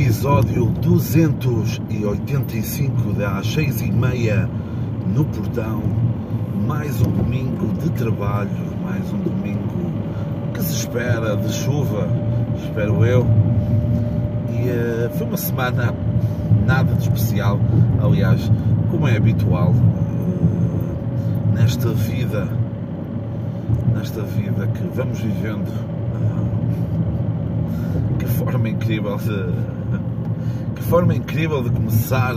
episódio 285 das 6 e meia no portão. Mais um domingo de trabalho, mais um domingo que se espera de chuva, espero eu. E uh, foi uma semana nada de especial, aliás, como é habitual uh, nesta vida, nesta vida que vamos vivendo. Uh, que forma incrível de forma incrível de começar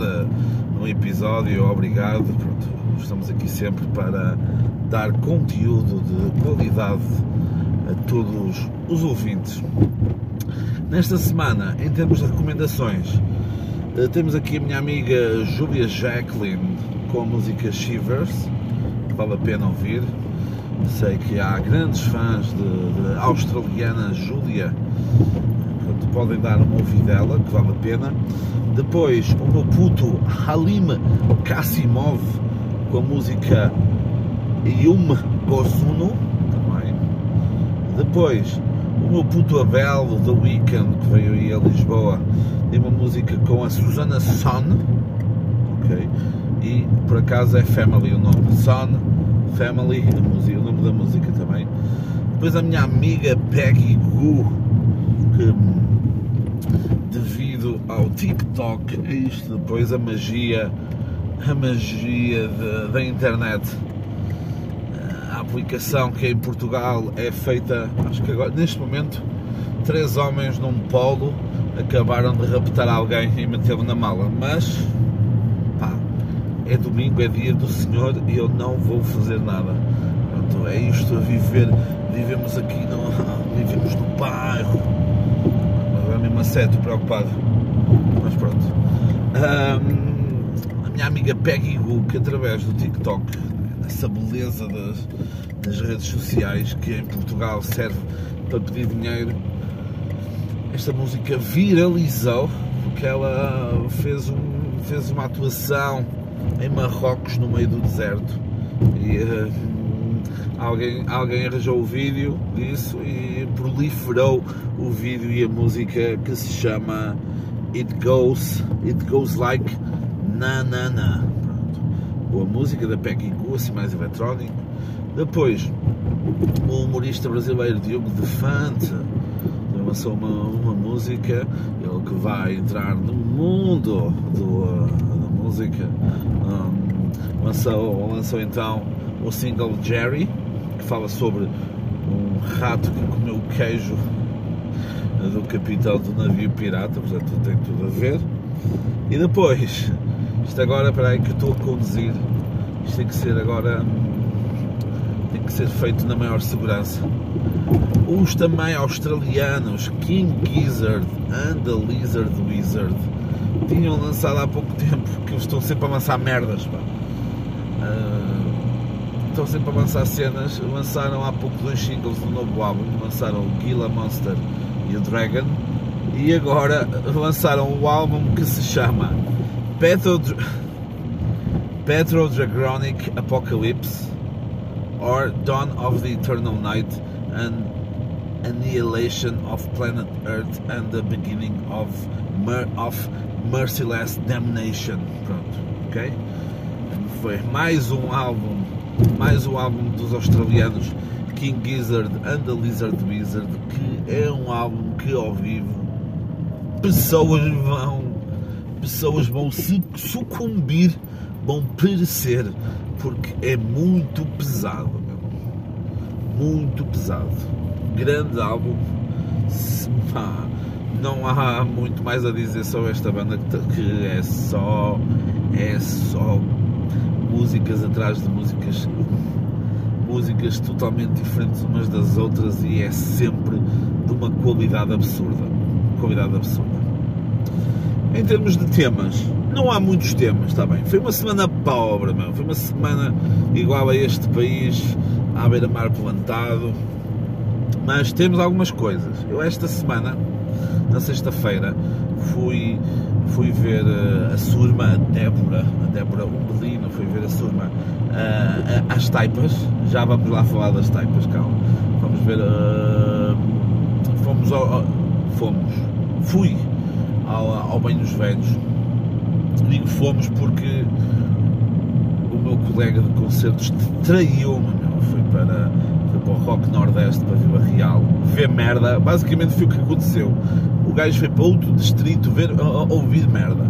um episódio. Obrigado. Pronto, estamos aqui sempre para dar conteúdo de qualidade a todos os ouvintes. Nesta semana, em termos de recomendações, eh, temos aqui a minha amiga Julia Jacqueline com a música Shivers, que vale a pena ouvir. Sei que há grandes fãs de, de australiana Julia, podem dar uma ouvidela, que vale a pena. Depois o meu puto Halim Kassimov com a música Yum Gosuno, também. Depois o meu puto Abel The Weekend, que veio aí a Lisboa, tem uma música com a Susana Son, ok? E por acaso é Family o nome, Son, Family, o nome da música também. Depois a minha amiga Peggy Gu, que ao TikTok, é isto depois a magia, a magia da internet. A aplicação que em Portugal é feita, acho que agora, neste momento, três homens num polo acabaram de raptar alguém e metê-lo na mala, mas pá, é domingo, é dia do Senhor e eu não vou fazer nada. Pronto, é isto a viver, vivemos aqui, no, vivemos no bairro, agora mesmo a sério, preocupado, mas pronto. Um, a minha amiga Peggy Gu, que através do TikTok, essa beleza das, das redes sociais que em Portugal serve para pedir dinheiro, esta música viralizou porque ela fez, um, fez uma atuação em Marrocos no meio do deserto e uh, alguém, alguém arranjou o vídeo disso e proliferou o vídeo e a música que se chama It Goes, It Goes Like Na Na Na. Pronto. Boa música da Peggy assim mais eletrónico. Depois o humorista brasileiro Diogo Defante lançou uma, uma música, ele que vai entrar no mundo do, da música, um, lançou, lançou então o single Jerry, que fala sobre um rato que comeu queijo do capitão do navio pirata, portanto tem tudo a ver. E depois, isto agora, para aí que estou a conduzir, isto tem que ser agora tem que ser feito na maior segurança. Os também australianos King Gizzard and the Lizard Wizard tinham lançado há pouco tempo, que eles estão sempre a lançar merdas, pá. Uh, estão sempre a lançar cenas. Lançaram há pouco dois singles do novo álbum, lançaram o Gila Monster e o Dragon, e agora lançaram o álbum que se chama Petro, Petro Dragonic Apocalypse or Dawn of the Eternal Night and Annihilation of Planet Earth and the Beginning of, mer of Merciless Damnation. Pronto, ok? Foi mais um álbum, mais um álbum dos australianos King Gizzard and the Lizard Wizard, que é um álbum que ao vivo pessoas vão, pessoas vão se sucumbir, vão perecer porque é muito pesado, meu. muito pesado. Grande álbum, não há muito mais a dizer sobre esta banda que é só é só músicas atrás de músicas músicas totalmente diferentes umas das outras e é sempre de uma qualidade absurda qualidade absurda em termos de temas não há muitos temas, está bem. Foi uma semana pobre, meu. Foi uma semana igual a este país, à beira-mar plantado. Mas temos algumas coisas. Eu esta semana, na sexta-feira, fui, fui ver a sua irmã, a Débora, a Débora Umbelino, fui ver a sua irmã uh, às taipas. Já vamos lá falar das taipas, calma. Vamos ver. Uh, fomos ao, Fomos. Fui ao, ao Banho dos Velhos. Digo fomos porque o meu colega de concertos traiu-me, foi para, foi para o Rock Nordeste, para Vila Real, ver merda, basicamente foi o que aconteceu. O gajo foi para outro distrito ver, ouvir merda.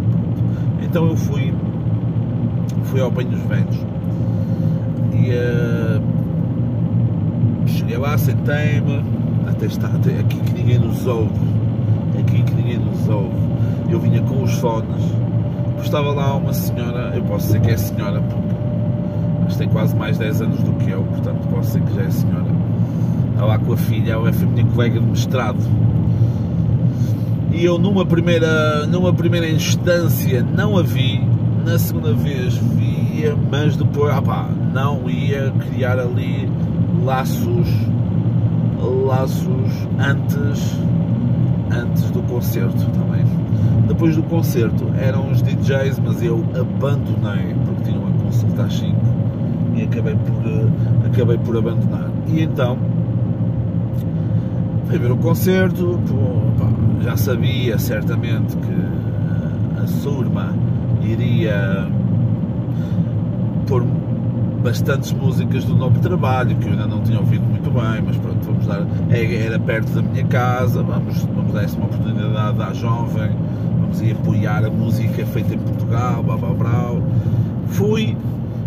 Então eu fui, fui ao Banho dos Velhos e uh, cheguei lá, sentei-me, até está, até aqui que ninguém nos ouve, aqui que ninguém nos ouve. Eu vinha com os fones, estava lá uma senhora, eu posso dizer que é senhora porque mas tem quase mais 10 anos do que eu, portanto posso dizer que já é senhora. Está lá com a filha, ela foi minha colega de mestrado. E eu numa primeira, numa primeira instância não a vi, na segunda vez via, mas depois ah não ia criar ali laços laços antes antes do concerto também. Depois do concerto eram os DJs, mas eu abandonei porque tinha uma consulta às 5 e acabei por, eh, acabei por abandonar. E então fui ver o concerto, pá, já sabia certamente que a Surma iria pôr bastantes músicas do novo trabalho que eu ainda não tinha ouvido muito bem, mas pronto, vamos dar. É, era perto da minha casa, vamos, vamos dar essa oportunidade à jovem, vamos ir apoiar a música feita em Portugal, blá blá. Fui,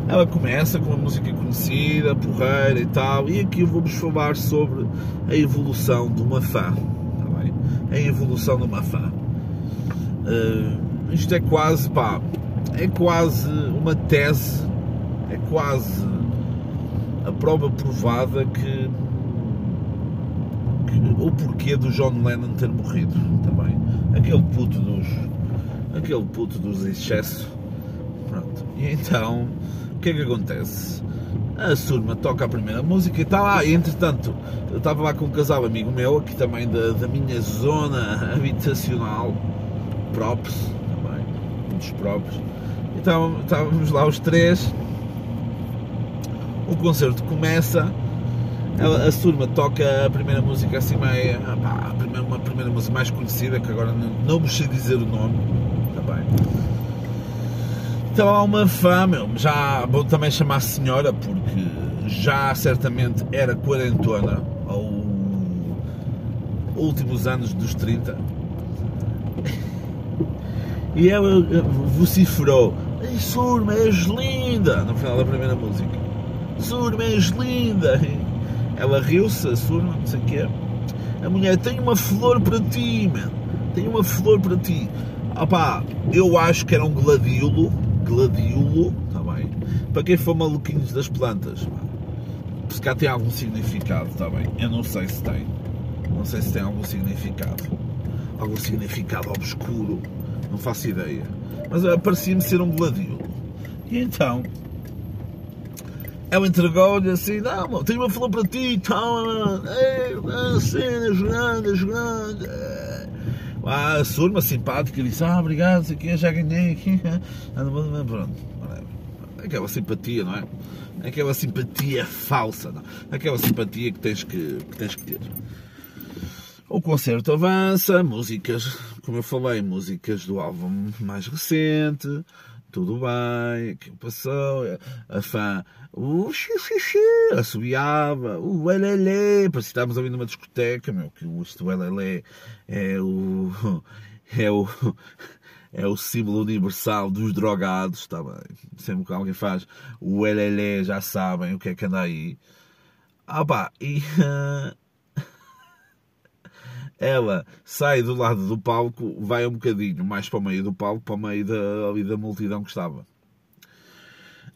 ela começa com uma música conhecida, porreira e tal, e aqui vamos falar sobre a evolução de uma fã. Tá bem? A evolução de uma fã. Uh, isto é quase, pá, é quase uma tese é quase a prova provada que, que o porquê do John Lennon ter morrido também. Aquele puto dos. aquele puto dos excessos. Pronto. E então, o que é que acontece? A Surma toca a primeira música e está lá, e entretanto, eu estava lá com um casal amigo meu, aqui também da, da minha zona habitacional, props, muitos props. Então estávamos lá os três o concerto começa, a Surma toca a primeira música assim meio, pá, a primeira, uma primeira música mais conhecida, que agora não, não me sei dizer o nome, também. Então há uma fã, meu, já vou também chamar senhora, porque já certamente era quarentona, ou últimos anos dos 30. E ela vociferou, Ei, Surma, és linda! No final da primeira música. Surma, és linda. Ela riu-se, Surma, não sei o quê. A mulher, tem uma flor para ti, man. Tem uma flor para ti. Opá, eu acho que era um gladiolo. Gladiolo, está bem? Para quem for maluquinhos das plantas. Se cá tem algum significado, está bem? Eu não sei se tem. Não sei se tem algum significado. Algum significado obscuro. Não faço ideia. Mas parecia-me ser um gladiolo. E então, ela entregou-lhe assim, não, tenho uma flor para ti, toma, ei, cena, jogando, jogando. Ah, a surma simpática disse, ah, obrigado, sei que já ganhei aqui. Pronto, aquela simpatia, não é? Aquela simpatia falsa, não? aquela simpatia que tens que, que tens que ter. O concerto avança, músicas, como eu falei, músicas do álbum mais recente, tudo bem, aquilo passou, a fã, o xixi, assobiava, o elelê, parecia estávamos a ouvir numa discoteca, meu, que isto elelê é o, é o, é o símbolo universal dos drogados, está bem, sempre que alguém faz o elelê, já sabem o que é que anda aí. Ah pá, e... ela sai do lado do palco, vai um bocadinho mais para o meio do palco, para o meio da, ali da multidão que estava.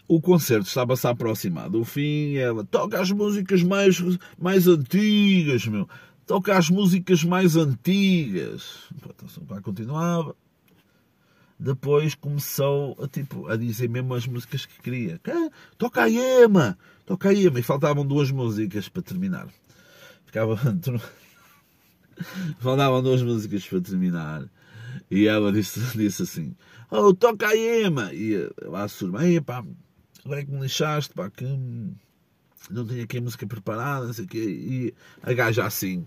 O concerto estava-se a aproximar do fim, ela toca as músicas mais, mais antigas, meu. Toca as músicas mais antigas. Pá, continuava. Depois começou a, tipo, a dizer mesmo as músicas que queria. Toca a Ema! Toca a Ema! E faltavam duas músicas para terminar. Ficava Faltavam duas músicas para terminar. E ela disse, disse assim: Oh, toca a Ema! E a surma, pá, agora é que me lixaste, pá, que não tenho aqui a música preparada, não sei o quê. E a gaja assim: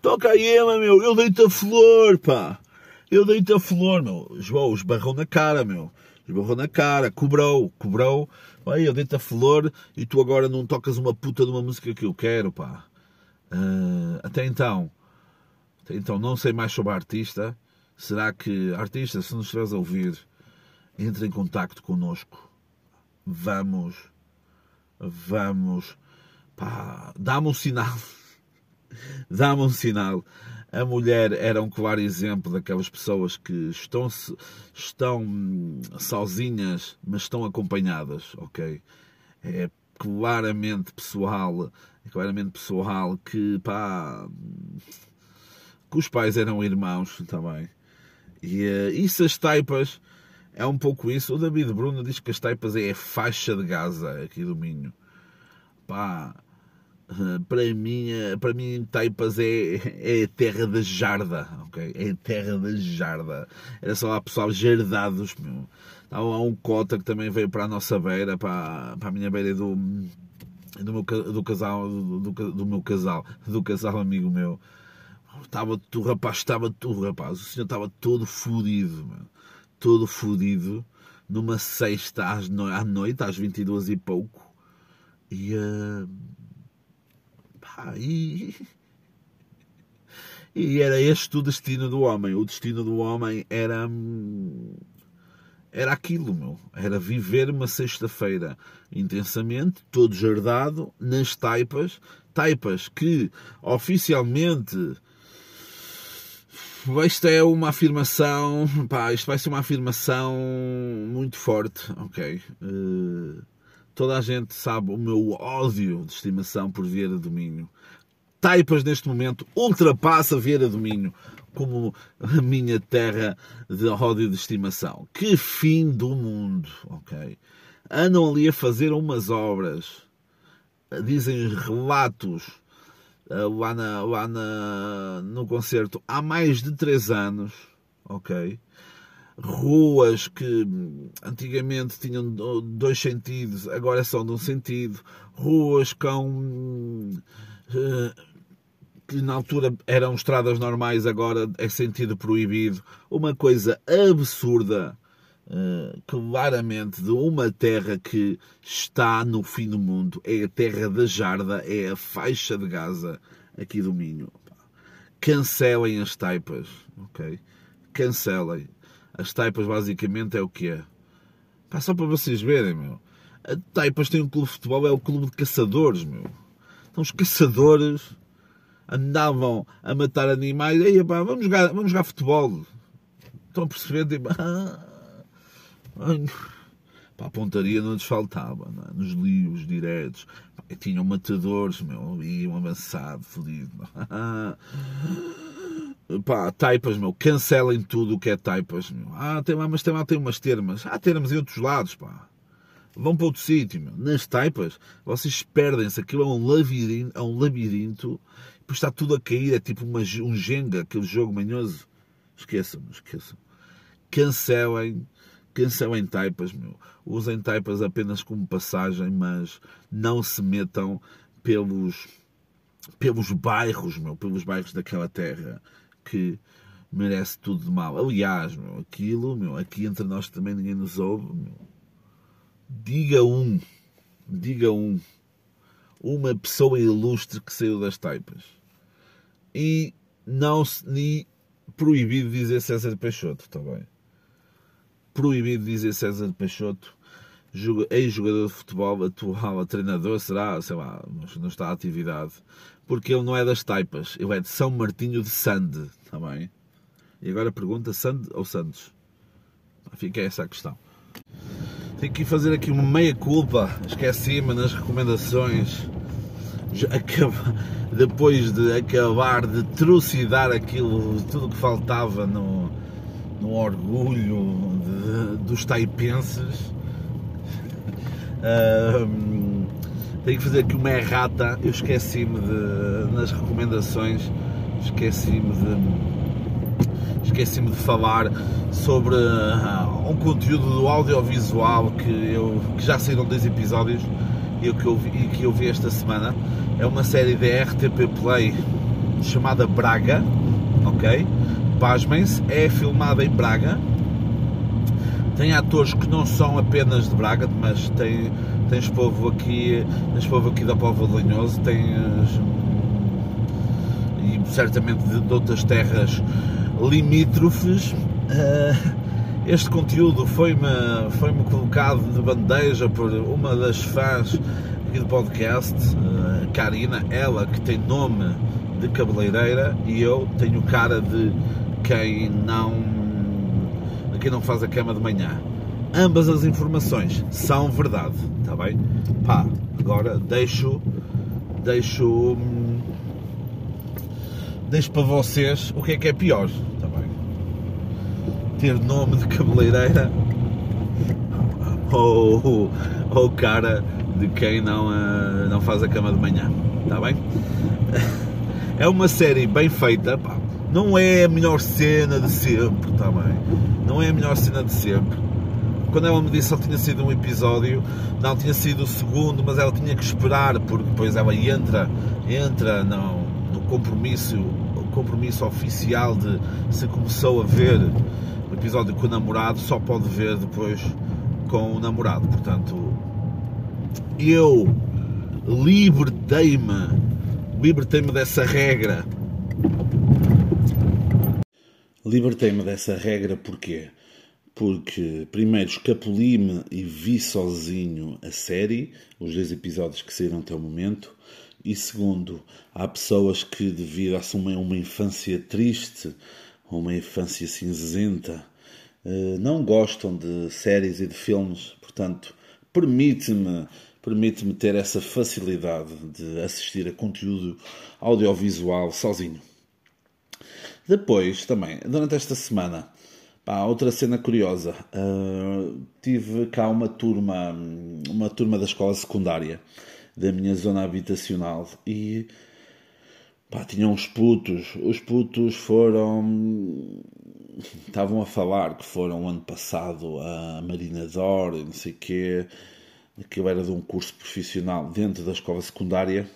Toca a Ema, meu, eu dei-te a flor, pá! Eu dei-te a flor, meu. João, esbarrou na cara, meu. Esbarrou na cara, cobrou, cobrou. Aí eu dei-te a flor e tu agora não tocas uma puta de uma música que eu quero, pá. Uh, até então, então, não sei mais sobre a artista. Será que, artista, se nos estiveres a ouvir, entre em contacto connosco. Vamos, vamos, pá, dá-me um sinal. dá-me um sinal. A mulher era um claro exemplo daquelas pessoas que estão, estão sozinhas, mas estão acompanhadas, ok? É claramente pessoal, é claramente pessoal que, pá, que os pais eram irmãos também. E uh, isso as taipas é um pouco isso. O David Bruno diz que as taipas é a faixa de Gaza aqui do Minho. Pá, para mim, para mim Taipas é, é a terra da jarda, ok? É a terra da jarda. Era só lá pessoal jardados, meu. Há um cota que também veio para a nossa beira, para, para a minha beira do, do, meu, do casal, do, do, do meu casal, do casal amigo meu. Estava tu, rapaz, estava tu, rapaz. O senhor estava todo fodido, todo fodido, numa sexta à noite, às 22 e pouco. E. Uh Pá, e, e era este o destino do homem. O destino do homem era. Era aquilo, meu. Era viver uma sexta-feira intensamente, todo jardado, nas taipas. Taipas que oficialmente. Isto é uma afirmação. Pá, isto vai ser uma afirmação muito forte, ok? Uh, Toda a gente sabe o meu ódio de estimação por Vieira do Minho. Taipas, neste momento, ultrapassa Vieira do Minho como a minha terra de ódio de estimação. Que fim do mundo, ok? Andam ali a fazer umas obras, dizem relatos lá, na, lá na, no concerto há mais de três anos, ok? ruas que antigamente tinham dois sentidos, agora são de um sentido, ruas com eh, que na altura eram estradas normais, agora é sentido proibido, uma coisa absurda, eh, claramente de uma terra que está no fim do mundo, é a terra da Jarda, é a faixa de Gaza aqui do Minho. Cancelem as taipas, ok? Cancelem as taipas basicamente é o que é. Pá, só para vocês verem, meu. A Taipas tem um clube de futebol, é o clube de caçadores, meu. Então os caçadores andavam a matar animais. Ei, pá, vamos jogar, vamos jogar futebol. Estão a perceber? Tipo, ah, pá, a pontaria não lhes faltava, não é? nos livros diretos. Pá, tinham matadores, meu, iam avançado, fodido. Pá, taipas, meu, cancelem tudo o que é taipas, meu. Ah, tem lá, mas tem lá tem umas termas. Há termas em outros lados, pá. Vão para outro sítio, meu. Nas taipas, vocês perdem-se. Aquilo é um labirinto, é um labirinto. Depois está tudo a cair, é tipo uma, um Jenga, aquele jogo manhoso. Esqueçam, esqueçam. Cancelem, cancelem taipas, meu. Usem taipas apenas como passagem, mas não se metam pelos pelos bairros, meu, pelos bairros daquela terra que merece tudo de mal. Aliás, meu, aquilo, meu, aqui entre nós também ninguém nos ouve. Meu. Diga um, diga um, uma pessoa ilustre que saiu das taipas. E não se nem proibido dizer César Peixoto, está bem? Proibido dizer César Peixoto, ex-jogador de futebol, atual treinador, será, sei lá, não está à atividade porque ele não é das taipas, ele é de São Martinho de Sande, está bem? E agora pergunta Sande ou Santos? Fica essa a questão. Tenho que fazer aqui uma meia culpa, esqueci-me nas recomendações. Depois de acabar de trucidar aquilo, tudo que faltava no, no orgulho de, dos taipenses. Um, tenho que fazer aqui uma errata. Eu esqueci-me de. nas recomendações, esqueci-me de. esqueci-me de falar sobre uh, um conteúdo do audiovisual que, eu, que já saíram dois episódios e que eu, vi, e que eu vi esta semana. É uma série da RTP Play chamada Braga, ok? pasmem-se, é filmada em Braga. Tem atores que não são apenas de Braga, mas tem, tens povo aqui, tens povo aqui da Póvoa de Lanhoso, e certamente de, de outras terras limítrofes. Uh, este conteúdo foi-me foi -me colocado de bandeja por uma das fãs aqui do podcast, uh, Karina, ela que tem nome de cabeleireira e eu tenho cara de quem não quem não faz a cama de manhã. Ambas as informações são verdade, está bem? Pá, agora deixo deixo deixo para vocês o que é que é pior ter nome de cabeleireira ou, ou cara de quem não, uh, não faz a cama de manhã. Está bem? É uma série bem feita. Não é a melhor cena de sempre, está bem? Não é a melhor cena de sempre. Quando ela me disse que só tinha sido um episódio, não tinha sido o segundo, mas ela tinha que esperar, porque depois ela entra, entra no, no compromisso, compromisso oficial de se começou a ver o episódio com o namorado só pode ver depois com o namorado. Portanto, eu libertei-me, libertei-me dessa regra. Libertei-me dessa regra porquê? Porque primeiro escapuli-me e vi sozinho a série, os dois episódios que saíram até o momento, e segundo, há pessoas que devido a uma, uma infância triste uma infância cinzenta, eh, não gostam de séries e de filmes, portanto, permite-me permite-me ter essa facilidade de assistir a conteúdo audiovisual sozinho. Depois, também, durante esta semana, pá, outra cena curiosa, uh, tive cá uma turma, uma turma da escola secundária da minha zona habitacional e Pá, tinham uns putos. Os putos foram. Estavam a falar que foram ano passado a Marina Dor e não sei o quê. Aquilo era de um curso profissional dentro da escola secundária.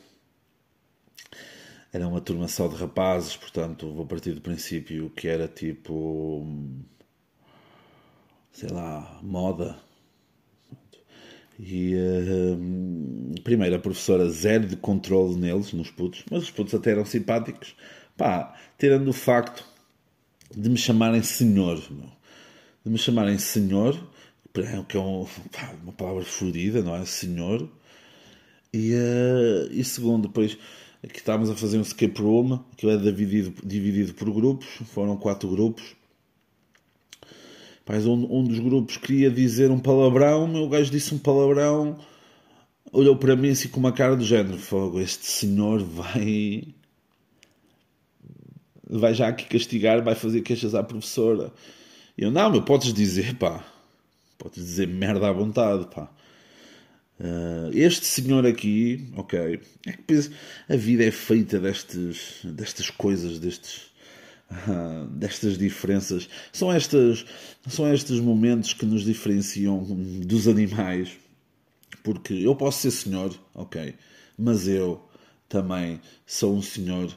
Era uma turma só de rapazes, portanto, vou partir do princípio que era tipo. sei lá, moda e uh, primeiro a professora zero de controle neles, nos putos, mas os putos até eram simpáticos. Pá, tirando o facto de me chamarem senhor, meu. de me chamarem senhor, que é um, pá, uma palavra florida, não é? Senhor. E, uh, e segundo, depois aqui estávamos a fazer um escape room, que era dividido, dividido por grupos, foram quatro grupos Pais, um, um dos grupos queria dizer um palavrão, meu gajo disse um palavrão, olhou para mim assim com uma cara do género: Fogo, este senhor vai. vai já aqui castigar, vai fazer queixas à professora. E eu: Não, meu, podes dizer, pá, podes dizer merda à vontade, pá. Uh, este senhor aqui, ok, é a vida é feita destes, destas coisas, destes destas diferenças. São, estas, são estes momentos que nos diferenciam dos animais. Porque eu posso ser senhor, ok, mas eu também sou um senhor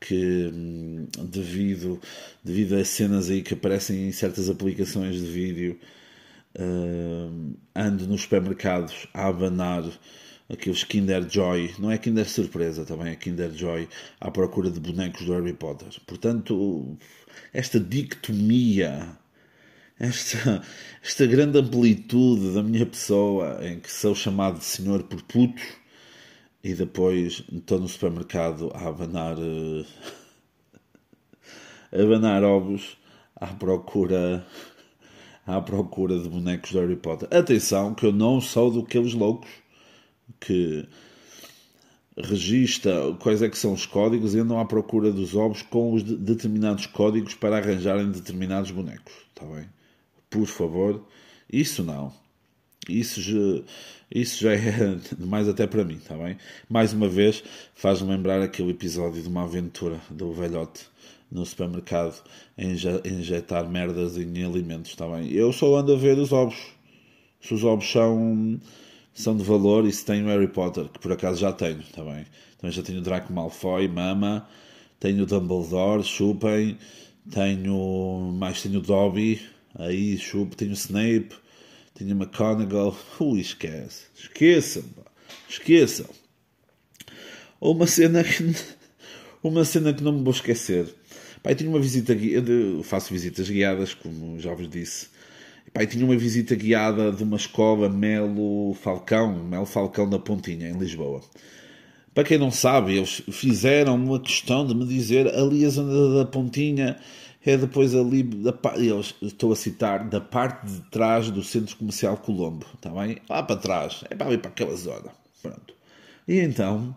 que hum, devido, devido a cenas aí que aparecem em certas aplicações de vídeo uh, ando nos supermercados a abanar aqueles Kinder Joy, não é Kinder Surpresa, também é Kinder Joy, à procura de bonecos do Harry Potter. Portanto, esta dicotomia, esta, esta grande amplitude da minha pessoa, em que sou chamado de senhor por puto, e depois estou no supermercado a abanar, uh, a abanar ovos à procura à procura de bonecos do Harry Potter. Atenção, que eu não sou daqueles loucos que registra quais é que são os códigos e andam à procura dos ovos com os de determinados códigos para arranjarem determinados bonecos. Está bem? Por favor, isso não. Isso já, isso já é demais até para mim, está bem? Mais uma vez, faz-me lembrar aquele episódio de uma aventura do velhote no supermercado a injetar merdas em alimentos, está bem? Eu só ando a ver os ovos. Se os ovos são são de valor e se tenho Harry Potter, que por acaso já tenho, está bem? Também já tenho Draco Malfoy, Mama, tenho Dumbledore, chupem, tenho mais tenho Dobby, aí chupo, tenho Snape, tenho McGonagall, ui, esquece, esqueçam, esqueçam. Uma cena que uma cena que não me vou esquecer. Pai, tinha uma visita guiada, faço visitas guiadas, como já vos disse. Pai, tinha uma visita guiada de uma escola Melo Falcão, Melo Falcão da Pontinha, em Lisboa. Para quem não sabe, eles fizeram uma questão de me dizer ali a zona da Pontinha é depois ali, da, eu estou a citar, da parte de trás do Centro Comercial Colombo, está bem? Lá para trás, é para ir para aquela zona. Pronto. E então,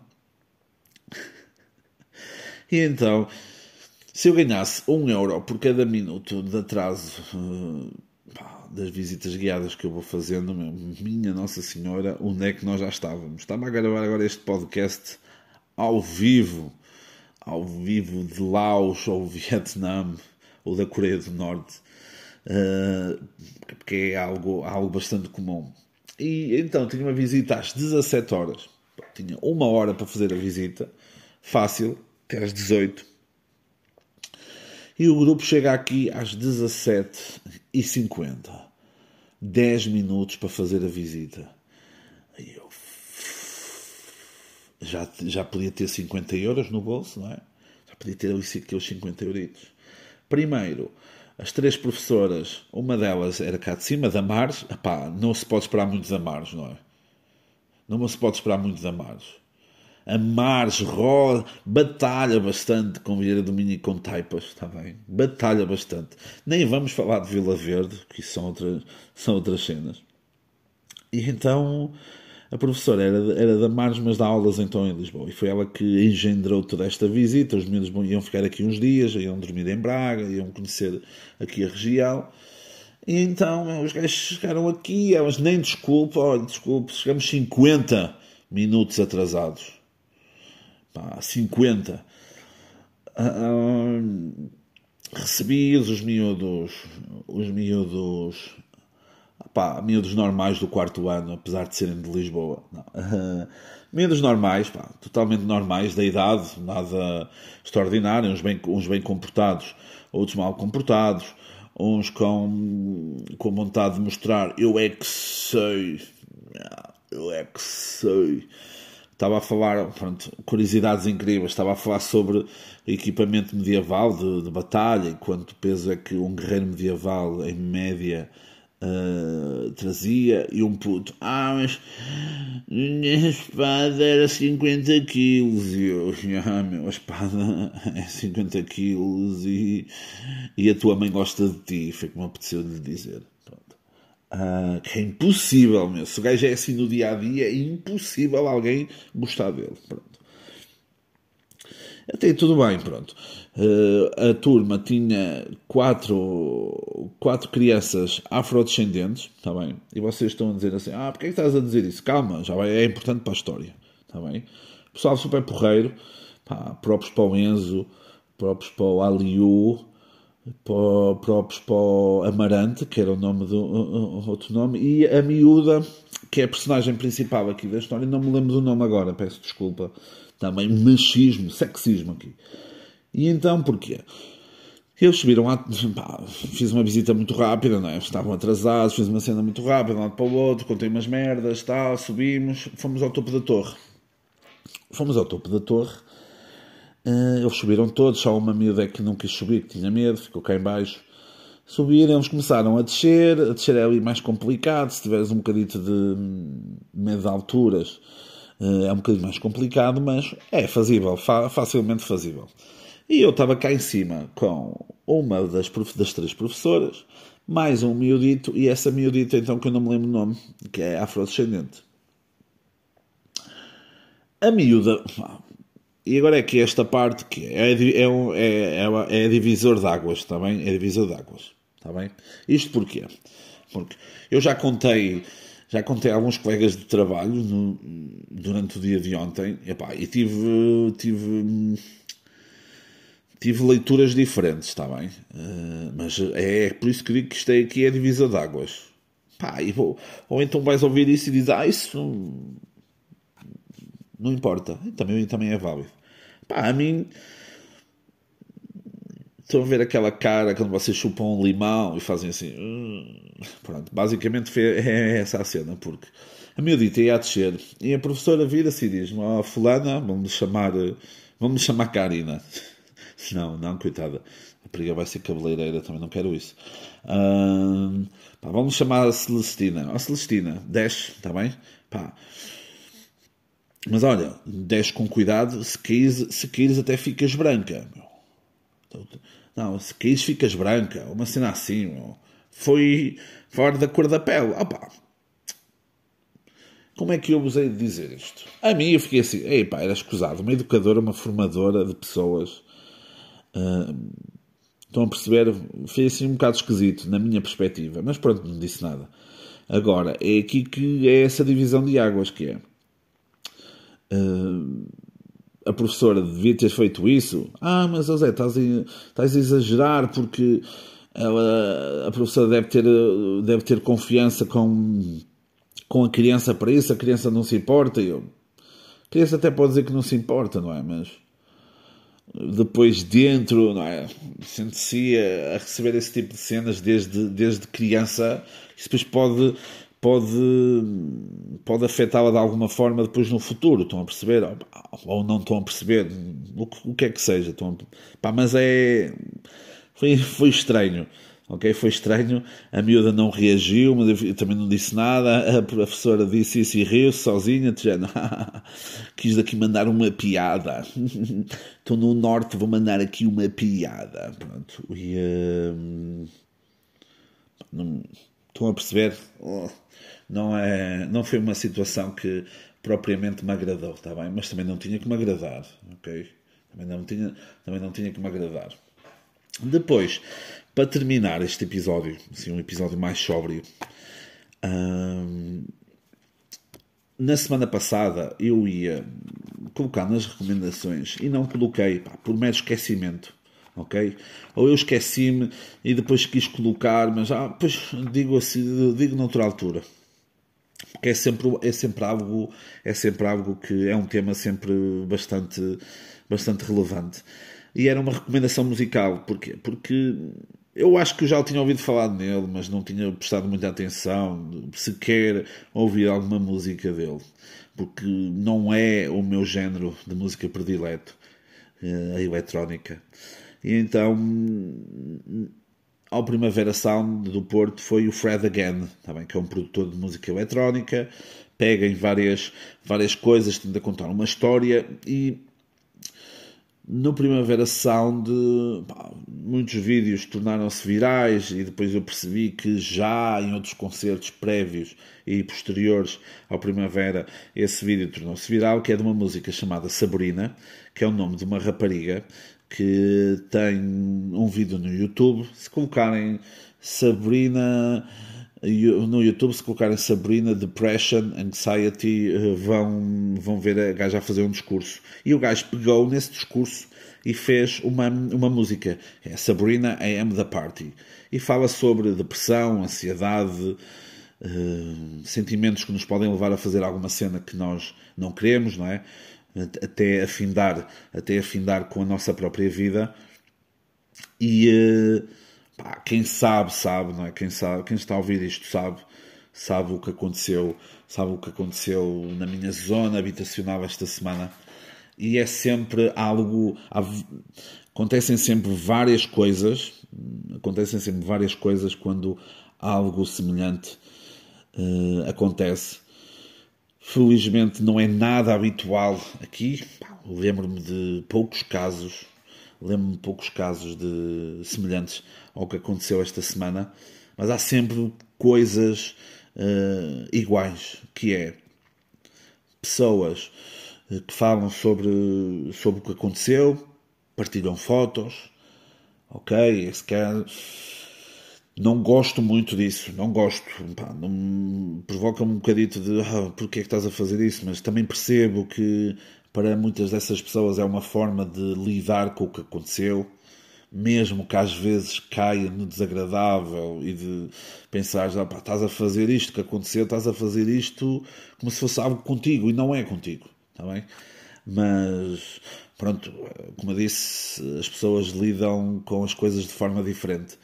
e então, se eu ganhasse um euro por cada minuto de atraso uh, das visitas guiadas que eu vou fazendo, meu, minha Nossa Senhora, onde é que nós já estávamos? Estava a gravar agora este podcast ao vivo, ao vivo de Laos ou Vietnã ou da Coreia do Norte, uh, porque é algo, algo bastante comum. E então tinha uma visita às 17 horas, tinha uma hora para fazer a visita, fácil, até às 18. E o grupo chega aqui às 17h50. 10 minutos para fazer a visita. Eu já, já podia ter 50 euros no bolso, não é? Já podia ter aqueles 50 euritos. Primeiro, as três professoras, uma delas era cá de cima, da Mares. Epá, não se pode esperar muito da não é? Não se pode esperar muito da a Mars, roda, batalha bastante com Vieira do Minho e com Taipas, está bem? Batalha bastante. Nem vamos falar de Vila Verde, que são outras, são outras cenas. E então a professora era, era da Mars, mas dá aulas então em Lisboa. E foi ela que engendrou toda esta visita. Os meninos iam ficar aqui uns dias, iam dormir em Braga, iam conhecer aqui a região. E então os gajos chegaram aqui, elas nem desculpa, olha, desculpe, chegamos 50 minutos atrasados pá, 50. Uh, recebi os miúdos, os miúdos, pá, miúdos normais do quarto ano, apesar de serem de Lisboa. Não. Miúdos normais, pá, totalmente normais, da idade, nada extraordinário, uns bem, uns bem comportados, outros mal comportados, uns com, com vontade de mostrar eu é que sei, eu é que sei estava a falar, pronto, curiosidades incríveis, estava a falar sobre equipamento medieval de, de batalha e quanto peso é que um guerreiro medieval, em média, uh, trazia, e um puto, ah, mas a espada era 50 quilos, e eu, ah, meu, a espada é 50 quilos e, e a tua mãe gosta de ti, foi como apeteceu de lhe dizer. Uh, que é impossível, meu. Se o gajo é assim no dia a dia, é impossível alguém gostar dele. Pronto. Até tudo bem, pronto. Uh, a turma tinha quatro, quatro crianças afrodescendentes, está bem? E vocês estão a dizer assim: ah, porque é que estás a dizer isso? Calma, já vai, é importante para a história, está bem? Pessoal super porreiro, pá, próprios para o Enzo, próprios para o Aliu, para, próprios para o Amarante, que era o nome do outro nome, e a miúda, que é a personagem principal aqui da história, não me lembro do nome agora, peço desculpa. Também machismo, sexismo aqui. E então, porquê? Eles subiram lá, pá, fiz uma visita muito rápida, não é? Estavam atrasados, fiz uma cena muito rápida, de um lado para o outro, contei umas merdas, tal, subimos, fomos ao topo da torre. Fomos ao topo da torre eles subiram todos, só uma miúda que não quis subir, que tinha medo, ficou cá em baixo. Subiram, eles começaram a descer, a descer é ali mais complicado, se tiveres um bocadito de medo de alturas, uh, é um bocadinho mais complicado, mas é fazível, fa facilmente fazível. E eu estava cá em cima com uma das, das três professoras, mais um miudito, e essa miudita então que eu não me lembro o nome, que é afrodescendente. A miúda, e agora é que esta parte que é, é, é, é, é divisor de águas, está bem? É divisor de águas, está bem? Isto porquê? Porque eu já contei, já contei a alguns colegas de trabalho no, durante o dia de ontem epá, e tive, tive, tive leituras diferentes, está bem? Uh, mas é por isso que digo que isto é, aqui é divisor de águas. Pá, e vou, ou então vais ouvir isso e dizes, ah, isso não importa. Também, também é válido. Pá, a mim Estão a ver aquela cara quando vocês chupam um limão e fazem assim. Hum. Pronto, basicamente é essa a cena, porque a miudita ia a descer e a professora vira-se e diz: Ó, oh, Fulana, vamos chamar, vamos chamar Karina. Não, não, coitada. A periga vai ser cabeleireira, também não quero isso. Hum, pá, vamos chamar a Celestina. Ó, oh, Celestina, desce, está bem? Pá. Mas olha, desce com cuidado, se caís, se caís até ficas branca. Não, se caís ficas branca, uma cena assim, meu. foi fora da cor da pele. Opa, como é que eu usei de dizer isto? A mim eu fiquei assim, ei pá, era escusado, uma educadora, uma formadora de pessoas. Uh, estão a perceber? Foi assim um bocado esquisito, na minha perspectiva, mas pronto, não disse nada. Agora, é aqui que é essa divisão de águas que é. Uh, a professora devia ter feito isso. Ah, mas José, estás a, estás a exagerar porque ela, a professora deve ter, deve ter confiança com, com a criança para isso, a criança não se importa. Eu, a criança até pode dizer que não se importa, não é? Mas depois dentro, não é? Sente-se a, a receber esse tipo de cenas desde, desde criança. Isso depois pode pode, pode afetá-la de alguma forma depois no futuro, estão a perceber? Ou não estão a perceber, o que, o que é que seja. Estão a... Pá, mas é. Foi, foi estranho. Ok? Foi estranho. A miúda não reagiu, mas eu também não disse nada. A professora disse isso e riu-se sozinha, dizendo: Quis daqui mandar uma piada. Estou no norte, vou mandar aqui uma piada. Pronto. E. Uh... Não... Estão a perceber? Oh não, é, não foi uma situação que propriamente me agradou, está bem? Mas também não tinha que me agradar, ok? Também não tinha, também não tinha que me agradar. Depois, para terminar este episódio, assim, um episódio mais sóbrio, hum, na semana passada eu ia colocar nas recomendações e não coloquei, pá, por mero esquecimento, ok? Ou eu esqueci-me e depois quis colocar, mas ah, depois digo assim, digo noutra altura porque é sempre, é sempre algo é sempre algo que é um tema sempre bastante bastante relevante. E era uma recomendação musical. Porque porque eu acho que eu já tinha ouvido falar nele mas não tinha prestado muita atenção sequer ouvir alguma música dele. Porque não é o meu género de música predileto eh, a eletrónica. E então ao Primavera Sound do Porto foi o Fred Again, também, tá que é um produtor de música eletrónica, pega em várias, várias coisas, tenta contar uma história e no Primavera Sound pá, muitos vídeos tornaram-se virais e depois eu percebi que já em outros concertos prévios e posteriores ao Primavera esse vídeo tornou-se viral, que é de uma música chamada Sabrina, que é o nome de uma rapariga que tem um vídeo no YouTube. Se colocarem Sabrina no YouTube, se colocarem Sabrina Depression Anxiety, eh, vão, vão ver a gaja a fazer um discurso. E o gajo pegou nesse discurso e fez uma, uma música. É Sabrina I Am the Party. E fala sobre depressão, ansiedade, uh, sentimentos que nos podem levar a fazer alguma cena que nós não queremos, não é? Até afindar, até afindar com a nossa própria vida. E eh, pá, quem sabe, sabe, não é? Quem sabe, quem está a ouvir isto sabe, sabe o que aconteceu, sabe o que aconteceu na minha zona habitacional esta semana. E é sempre algo. Acontecem sempre várias coisas, acontecem sempre várias coisas quando algo semelhante uh, acontece Felizmente não é nada habitual aqui. Lembro-me de poucos casos, lembro-me de poucos casos de semelhantes ao que aconteceu esta semana, mas há sempre coisas uh, iguais, que é pessoas eh, que falam sobre, sobre o que aconteceu, partilham fotos, ok, se quer não gosto muito disso, não gosto. Provoca-me um bocadito de ah, porque é que estás a fazer isso, mas também percebo que para muitas dessas pessoas é uma forma de lidar com o que aconteceu, mesmo que às vezes caia no desagradável e de pensar, ah, pá, estás a fazer isto que aconteceu, estás a fazer isto como se fosse algo contigo e não é contigo, está bem? Mas pronto, como eu disse, as pessoas lidam com as coisas de forma diferente.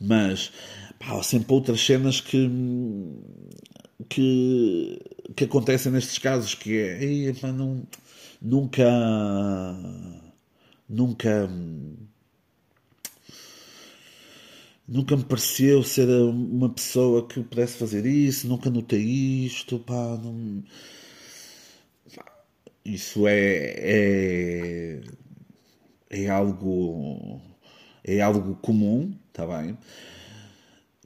Mas pá, há sempre outras cenas que, que, que acontecem nestes casos, que é, pá, não, nunca, nunca, nunca me pareceu ser uma pessoa que pudesse fazer isso, nunca notei isto, pá, não isso é, é, é algo é algo comum, está bem?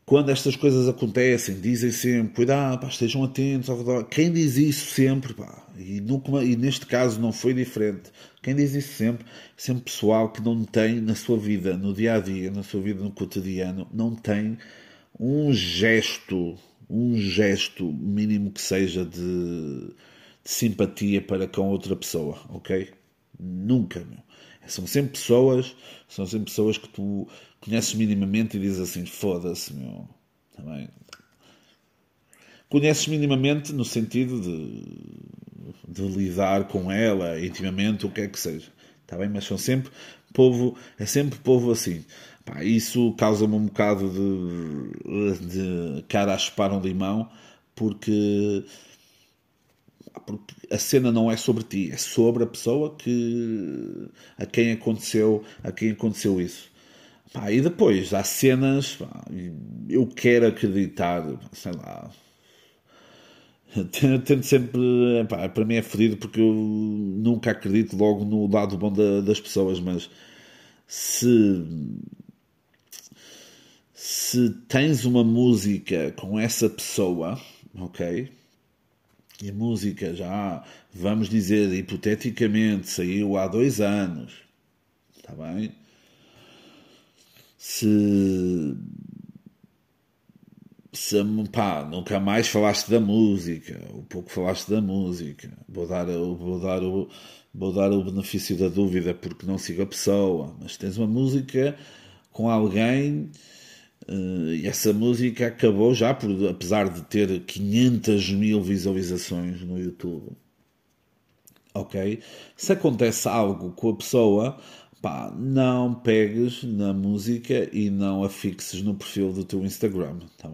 Quando estas coisas acontecem, dizem sempre, cuidado, pá, estejam atentos. Quem diz isso sempre, pá, e, nunca, e neste caso não foi diferente, quem diz isso sempre, sempre pessoal que não tem na sua vida, no dia a dia, na sua vida no cotidiano, não tem um gesto, um gesto mínimo que seja de simpatia para com outra pessoa, ok? Nunca, meu. São sempre pessoas, são sempre pessoas que tu conheces minimamente e dizes assim, foda-se, meu. Também. Tá conheces minimamente no sentido de, de lidar com ela intimamente, o que é que seja. Está bem? Mas são sempre povo, é sempre povo assim. Pá, isso causa-me um bocado de, de cara a chupar um limão, porque porque a cena não é sobre ti, é sobre a pessoa que a quem aconteceu, a quem aconteceu isso. Pá, e depois há cenas, pá, eu quero acreditar, sei lá. Tento sempre, pá, para mim é ferido porque eu nunca acredito logo no lado bom da, das pessoas, mas se se tens uma música com essa pessoa, ok? E a música já, vamos dizer, hipoteticamente, saiu há dois anos. Está bem? Se. Se, pá, nunca mais falaste da música, ou pouco falaste da música, vou dar, vou dar, o, vou dar o benefício da dúvida porque não sigo a pessoa, mas tens uma música com alguém e essa música acabou já, por, apesar de ter 500 mil visualizações no YouTube. Ok? Se acontece algo com a pessoa, pá, não pegues na música e não a fixes no perfil do teu Instagram. Tá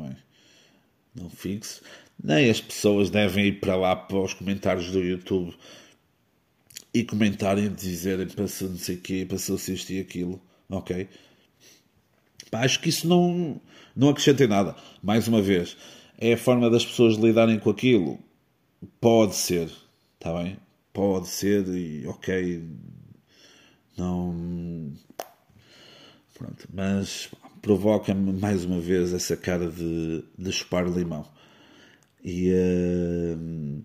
não fixes. Nem as pessoas devem ir para lá para os comentários do YouTube e comentarem, dizerem para se não sei o quê, para se assistir aquilo, ok? Acho que isso não, não acrescenta em nada. Mais uma vez, é a forma das pessoas lidarem com aquilo. Pode ser, está bem? Pode ser e ok. Não. Pronto, mas provoca-me mais uma vez essa cara de, de chupar limão. E, uh,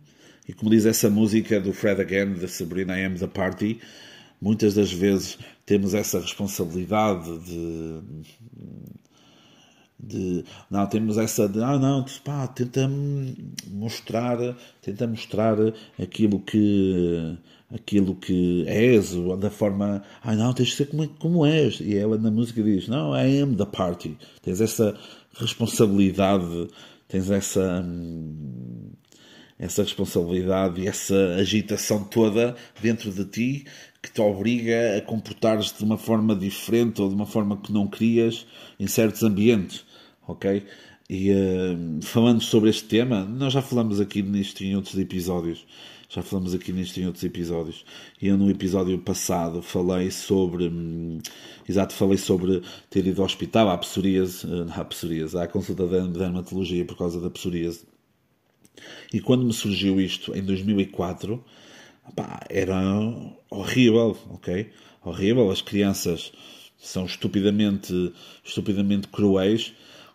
e como diz essa música do Fred Again, da Sabrina I Am the Party, muitas das vezes temos essa responsabilidade de, de não temos essa de ah não pá, tenta mostrar tenta mostrar aquilo que aquilo que és da forma ah não tens de ser como, como és. E ela na música diz não I am the party. Tens essa responsabilidade tens essa essa responsabilidade e essa agitação toda dentro de ti que te obriga a comportares de uma forma diferente ou de uma forma que não querias em certos ambientes, ok? E uh, falando sobre este tema, nós já falamos aqui nisto em outros episódios. Já falamos aqui nisto em outros episódios. E eu no episódio passado falei sobre. Hum, exato, falei sobre ter ido ao hospital à psoríase, uh, à psoríase, à consulta de dermatologia por causa da psoríase. E quando me surgiu isto em 2004, pá, era horrível, ok? Horrível. As crianças são estupidamente, estupidamente cruéis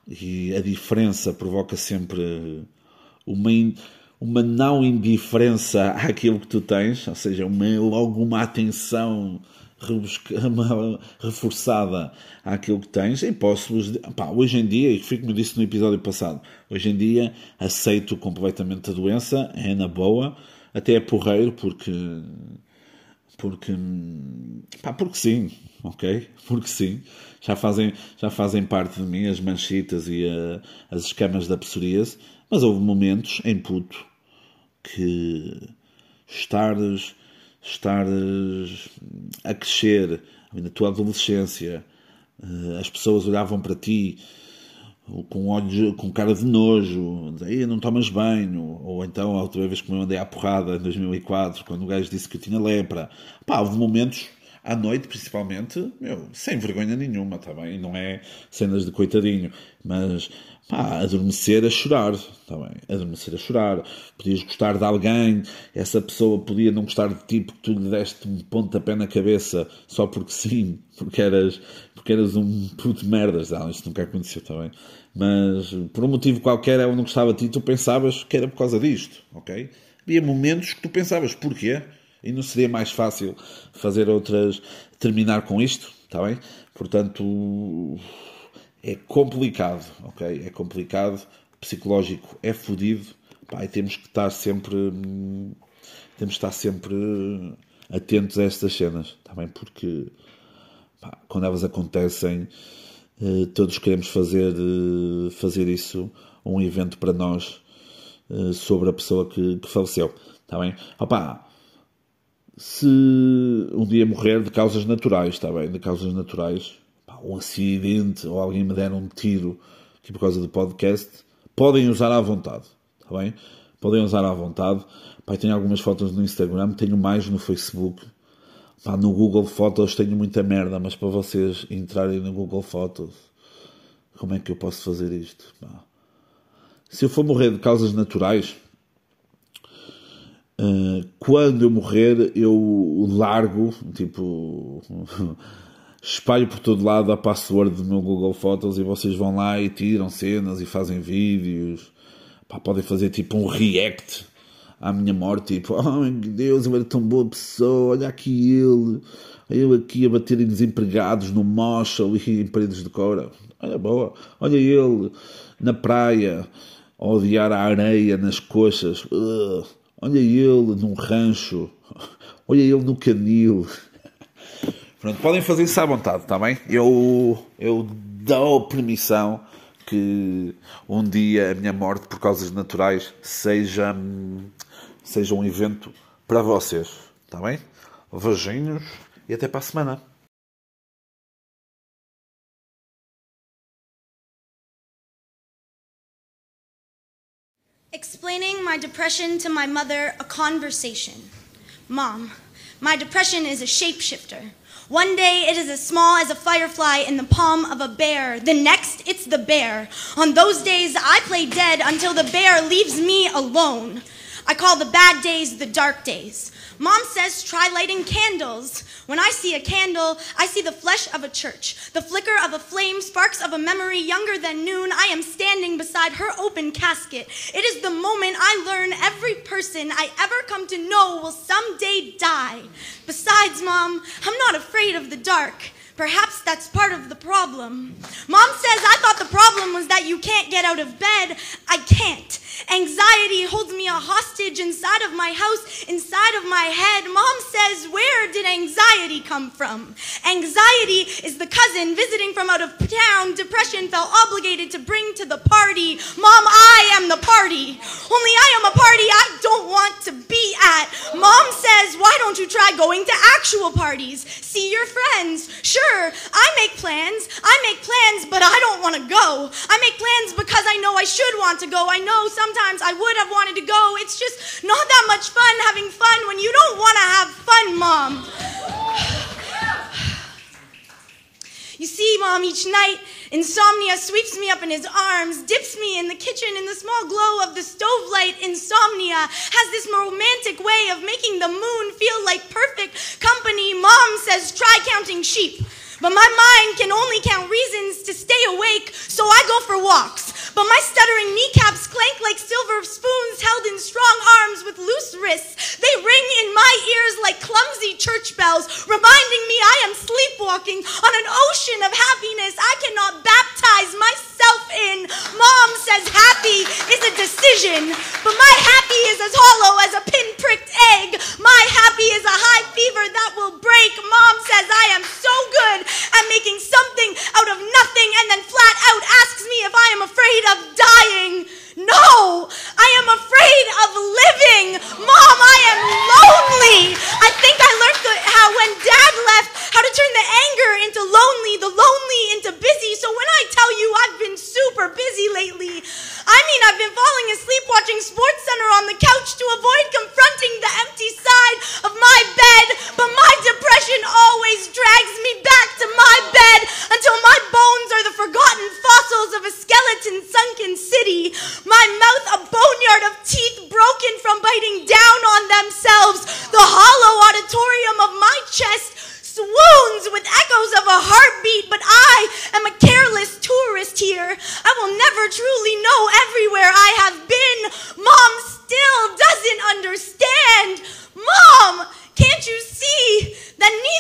e a diferença provoca sempre uma, uma não indiferença àquilo que tu tens, ou seja, uma, logo uma atenção reforçada àquilo que tens. E posso, pá, hoje em dia, e eu disse no episódio passado, hoje em dia aceito completamente a doença, é na boa, até é porreiro, porque porque pá, porque sim, ok? Porque sim, já fazem, já fazem parte de mim as manchitas e a, as escamas da psoríase, mas houve momentos em puto que estares, estares a crescer na tua adolescência, eh, as pessoas olhavam para ti com olhos, com cara de nojo, dizia, não tomas banho, ou então a outra vez que me mandei à porrada em 2004, quando o gajo disse que eu tinha lepra. Pá, houve momentos à noite, principalmente, meu, sem vergonha nenhuma, tá bem? Não é cenas de coitadinho, mas pá, adormecer a chorar, tá bem? Adormecer a chorar. Podias gostar de alguém, essa pessoa podia não gostar de ti porque tu lhe deste um pontapé na cabeça só porque sim, porque eras, porque eras um puto de merdas. Não, isto nunca aconteceu, tá bem? Mas por um motivo qualquer ela não gostava de ti, tu pensavas que era por causa disto, ok? Havia momentos que tu pensavas, porquê? E não seria mais fácil fazer outras, terminar com isto, está bem? Portanto, é complicado, ok? É complicado, psicológico é fodido, pá, e temos que estar sempre, temos que estar sempre atentos a estas cenas, está bem? Porque pá, quando elas acontecem, eh, todos queremos fazer, eh, fazer isso, um evento para nós eh, sobre a pessoa que, que faleceu, está bem? Opa, se um dia morrer de causas naturais, está bem? De causas naturais, pá, um acidente ou alguém me der um tiro aqui por causa do podcast, podem usar à vontade, está bem? Podem usar à vontade. Tenho algumas fotos no Instagram, tenho mais no Facebook. Pá, no Google Fotos tenho muita merda, mas para vocês entrarem no Google Fotos, como é que eu posso fazer isto? Pá. Se eu for morrer de causas naturais, Uh, quando eu morrer, eu largo, tipo, espalho por todo lado a password do meu Google Fotos e vocês vão lá e tiram cenas e fazem vídeos. Pá, podem fazer tipo um react à minha morte, tipo, oh meu Deus, eu era tão boa pessoa, olha aqui ele, eu aqui a bater em desempregados no Moshel e em paredes de cora. Olha boa, olha ele na praia, a odiar a areia nas coxas. Olha ele num rancho. Olha ele no canil. Pronto, podem fazer isso à vontade, está bem? Eu, eu dou permissão que um dia a minha morte por causas naturais seja, seja um evento para vocês, está bem? Beijinhos e até para a semana. Explaining my depression to my mother, a conversation. Mom, my depression is a shapeshifter. One day it is as small as a firefly in the palm of a bear. The next, it's the bear. On those days, I play dead until the bear leaves me alone. I call the bad days the dark days. Mom says try lighting candles. When I see a candle, I see the flesh of a church, the flicker of a flame, sparks of a memory younger than noon. I am standing beside her open casket. It is the moment I learn every person I ever come to know will someday die. Besides, Mom, I'm not afraid of the dark. Perhaps that's part of the problem. Mom says I thought the problem was that you can't get out of bed. I can't. Anxiety holds me a hostage inside of my house, inside of my head. Mom says, Where did anxiety come from? Anxiety is the cousin visiting from out of town. Depression felt obligated to bring to the party. Mom, I am the party. Only I am a party I don't want to be at. Mom says, Why don't you try going to actual parties? See your friends. Sure, I make plans. I make plans, but I don't want to go. I make plans because I know I should want to go. I know some sometimes I would have wanted to go. It's just not that much fun having fun when you don't want to have fun, Mom. You see, Mom, each night insomnia sweeps me up in his arms, dips me in the kitchen in the small glow of the stove light. Insomnia has this romantic way of making the moon feel like perfect company. Mom says, try counting sheep. But my mind can only count reasons to stay awake, so I go for walks. But my stuttering kneecaps clank like silver spoons held in strong arms with loose wrists. They ring in my ears like clumsy church bells, reminding me I am sleepwalking on an ocean of happiness I cannot baptize myself in. Mom says happy is a decision, but my happy is as hollow as a pinpricked egg. My happy is a high fever that will break. Mom says I am so good at making something out of nothing and then flat out asks me if I am afraid of dying. No, I am afraid of living. Mom, I am lonely. I think I learned how when dad left, how to turn the anger into lonely, the lonely into busy. So when I tell you I've been super busy lately, I mean I've been falling asleep watching Sports Center on the couch to avoid confronting the empty side of my bed. But my depression always drags me back to my bed until my bones are the forgotten fossils of a skeleton sunken city. My mouth a boneyard of teeth broken from biting down on themselves. The hollow auditorium of my chest swoons with echoes of a heartbeat, but I am a careless tourist here. I will never truly know everywhere I have been. Mom still doesn't understand. Mom, can't you see that neither